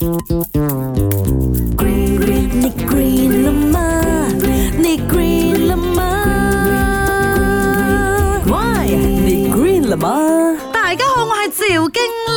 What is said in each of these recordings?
Green, green, này green là green là ma Why? Này green là ma Đại 家好，我係趙經理。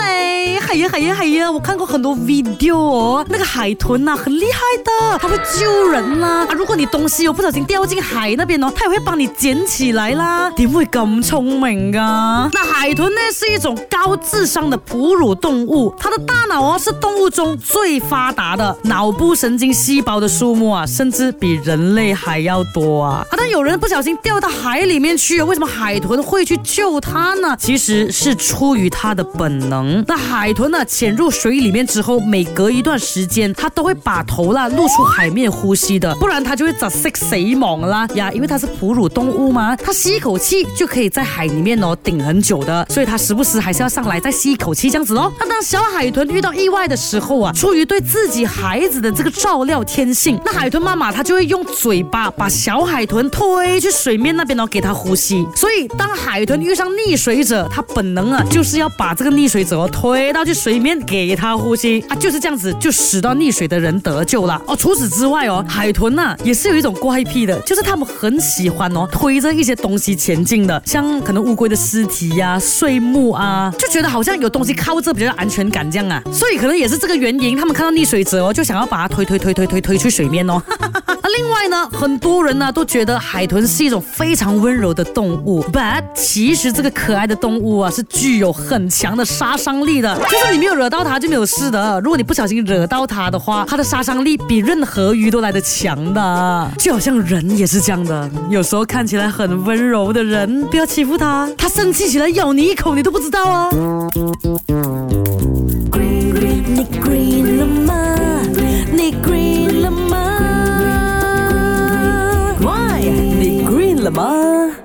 海呀海呀海呀！我看过很多 video 哦，那个海豚呐很厉害的，它会救人啦啊！如果你东西有不小心掉进海那边哦，它也会帮你捡起来啦。点会咁聪明啊？那海豚呢是一种高智商的哺乳动物，它的大脑哦是动物中最发达的，脑部神经细胞的数目啊甚至比人类还要多啊！啊，但有人不小心掉到海里面去，为什么海豚会去救它呢？其实是出于它的本能。那海豚。真潜入水里面之后，每隔一段时间，它都会把头啦露出海面呼吸的，不然它就会窒息死亡啦呀！因为它是哺乳动物嘛，它吸一口气就可以在海里面哦顶很久的，所以它时不时还是要上来再吸一口气这样子哦。那当小海豚遇到意外的时候啊，出于对自己孩子的这个照料天性，那海豚妈妈它就会用嘴巴把小海豚推去水面那边哦，给它呼吸。所以当海豚遇上溺水者，它本能啊就是要把这个溺水者推到去。水面给他呼吸啊，就是这样子，就使到溺水的人得救了哦。除此之外哦，海豚呐也是有一种怪癖的，就是他们很喜欢哦推着一些东西前进的，像可能乌龟的尸体呀、碎木啊，就觉得好像有东西靠着比较安全感这样啊。所以可能也是这个原因，他们看到溺水者哦，就想要把它推推推推推推去水面哦。那另外呢，很多人呢都觉得海豚是一种非常温柔的动物，b u t 其实这个可爱的动物啊是具有很强的杀伤力的，就是你没有惹到它就没有事的。如果你不小心惹到它的话，它的杀伤力比任何鱼都来得强的。就好像人也是这样的，有时候看起来很温柔的人，不要欺负它，它生气起来咬你一口，你都不知道啊。了吗？